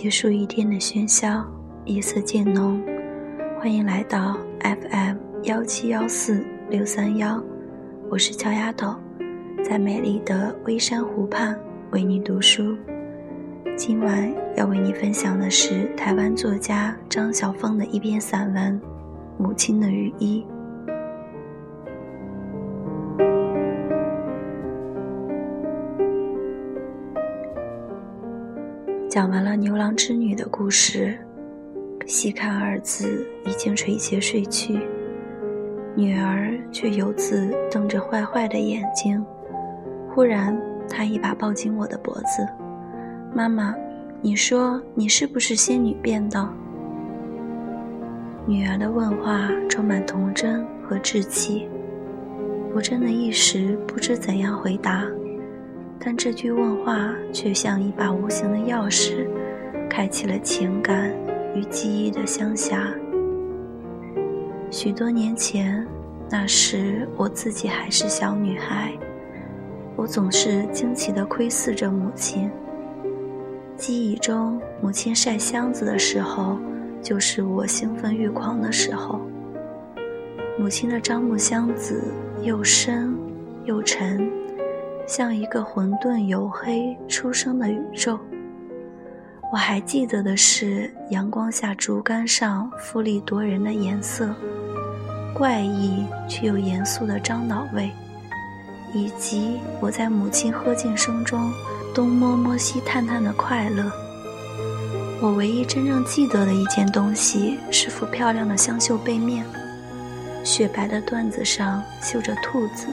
结束一天的喧嚣，夜色渐浓。欢迎来到 FM 幺七幺四六三幺，我是乔丫头，在美丽的微山湖畔为你读书。今晚要为你分享的是台湾作家张晓峰的一篇散文《母亲的雨衣》。讲完了牛郎织女的故事，细看儿子已经垂睫睡去，女儿却犹自瞪着坏坏的眼睛。忽然，她一把抱紧我的脖子：“妈妈，你说你是不是仙女变的？”女儿的问话充满童真和稚气，我真的一时不知怎样回答。但这句问话却像一把无形的钥匙，开启了情感与记忆的乡峡。许多年前，那时我自己还是小女孩，我总是惊奇地窥视着母亲。记忆中，母亲晒箱子的时候，就是我兴奋欲狂的时候。母亲的樟木箱子又深又沉。像一个混沌黝黑出生的宇宙。我还记得的是阳光下竹竿上富丽夺人的颜色，怪异却又严肃的樟脑味，以及我在母亲喝尽声中东摸摸西探探的快乐。我唯一真正记得的一件东西是幅漂亮的香绣被面，雪白的缎子上绣着兔子。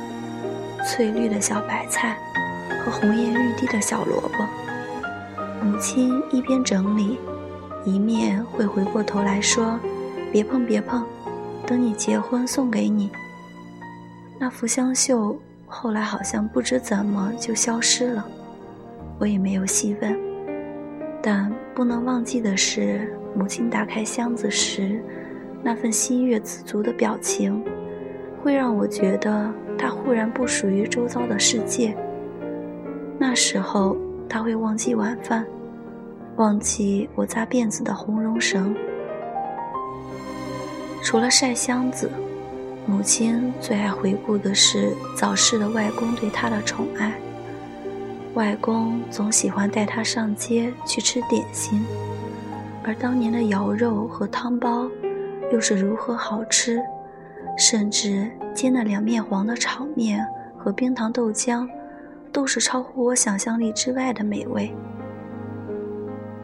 翠绿的小白菜和红艳欲滴的小萝卜，母亲一边整理，一面会回过头来说：“别碰，别碰，等你结婚送给你。”那幅香绣后来好像不知怎么就消失了，我也没有细问。但不能忘记的是，母亲打开箱子时那份心悦自足的表情，会让我觉得。他忽然不属于周遭的世界。那时候，他会忘记晚饭，忘记我扎辫子的红绒绳。除了晒箱子，母亲最爱回顾的是早逝的外公对她的宠爱。外公总喜欢带她上街去吃点心，而当年的肴肉和汤包，又是如何好吃。甚至煎的两面黄的炒面和冰糖豆浆，都是超乎我想象力之外的美味。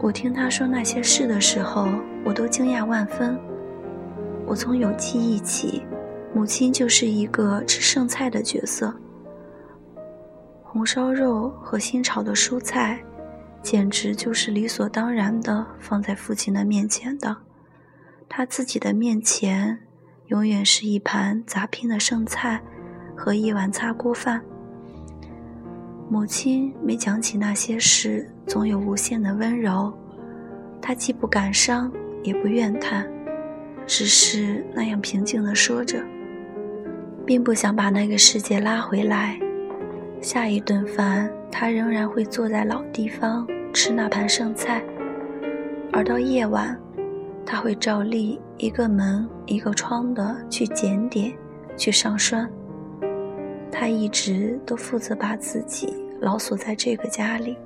我听他说那些事的时候，我都惊讶万分。我从有记忆起，母亲就是一个吃剩菜的角色。红烧肉和新炒的蔬菜，简直就是理所当然的放在父亲的面前的。他自己的面前。永远是一盘杂拼的剩菜和一碗擦锅饭。母亲每讲起那些事，总有无限的温柔。她既不感伤，也不怨叹，只是那样平静地说着，并不想把那个世界拉回来。下一顿饭，她仍然会坐在老地方吃那盘剩菜，而到夜晚。他会照例一个门一个窗的去检点，去上栓。他一直都负责把自己牢锁在这个家里。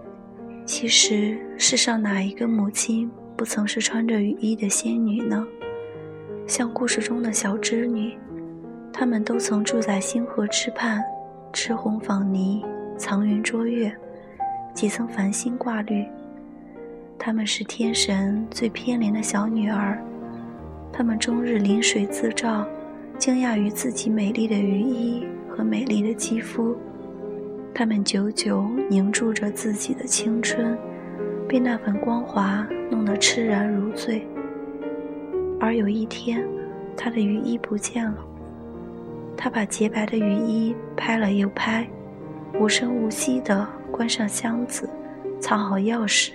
其实，世上哪一个母亲不曾是穿着雨衣的仙女呢？像故事中的小织女，她们都曾住在星河之畔，吃红纺泥，藏云捉月，几层繁星挂绿。她们是天神最偏怜的小女儿，她们终日临水自照，惊讶于自己美丽的羽衣和美丽的肌肤。她们久久凝住着自己的青春，被那份光华弄得痴然如醉。而有一天，她的羽衣不见了。她把洁白的羽衣拍了又拍，无声无息地关上箱子，藏好钥匙。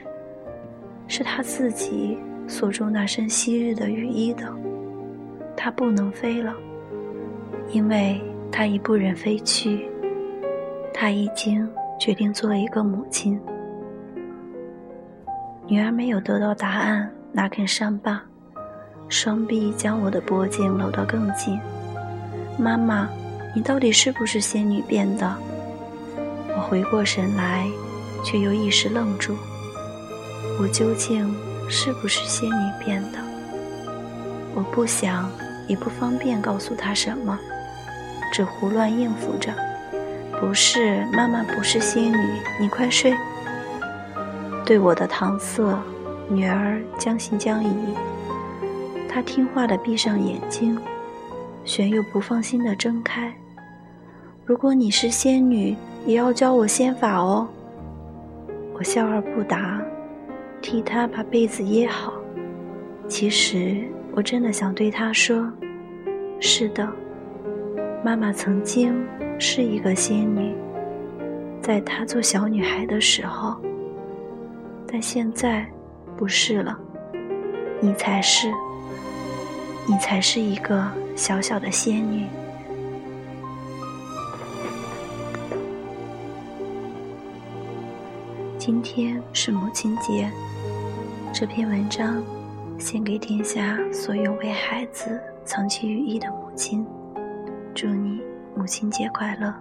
是他自己锁住那身昔日的羽衣的，他不能飞了，因为他已不忍飞去。他已经决定做一个母亲。女儿没有得到答案，哪肯上罢，双臂将我的脖颈搂得更紧。妈妈，你到底是不是仙女变的？我回过神来，却又一时愣住。我究竟是不是仙女变的？我不想，也不方便告诉她什么，只胡乱应付着。不是，妈妈不是仙女，你快睡。对我的搪塞，女儿将信将疑。她听话的闭上眼睛，旋又不放心的睁开。如果你是仙女，也要教我仙法哦。我笑而不答，替她把被子掖好。其实我真的想对她说：是的，妈妈曾经。是一个仙女，在她做小女孩的时候，但现在不是了。你才是，你才是一个小小的仙女。今天是母亲节，这篇文章献给天下所有为孩子藏起羽翼的母亲，祝你。母亲节快乐！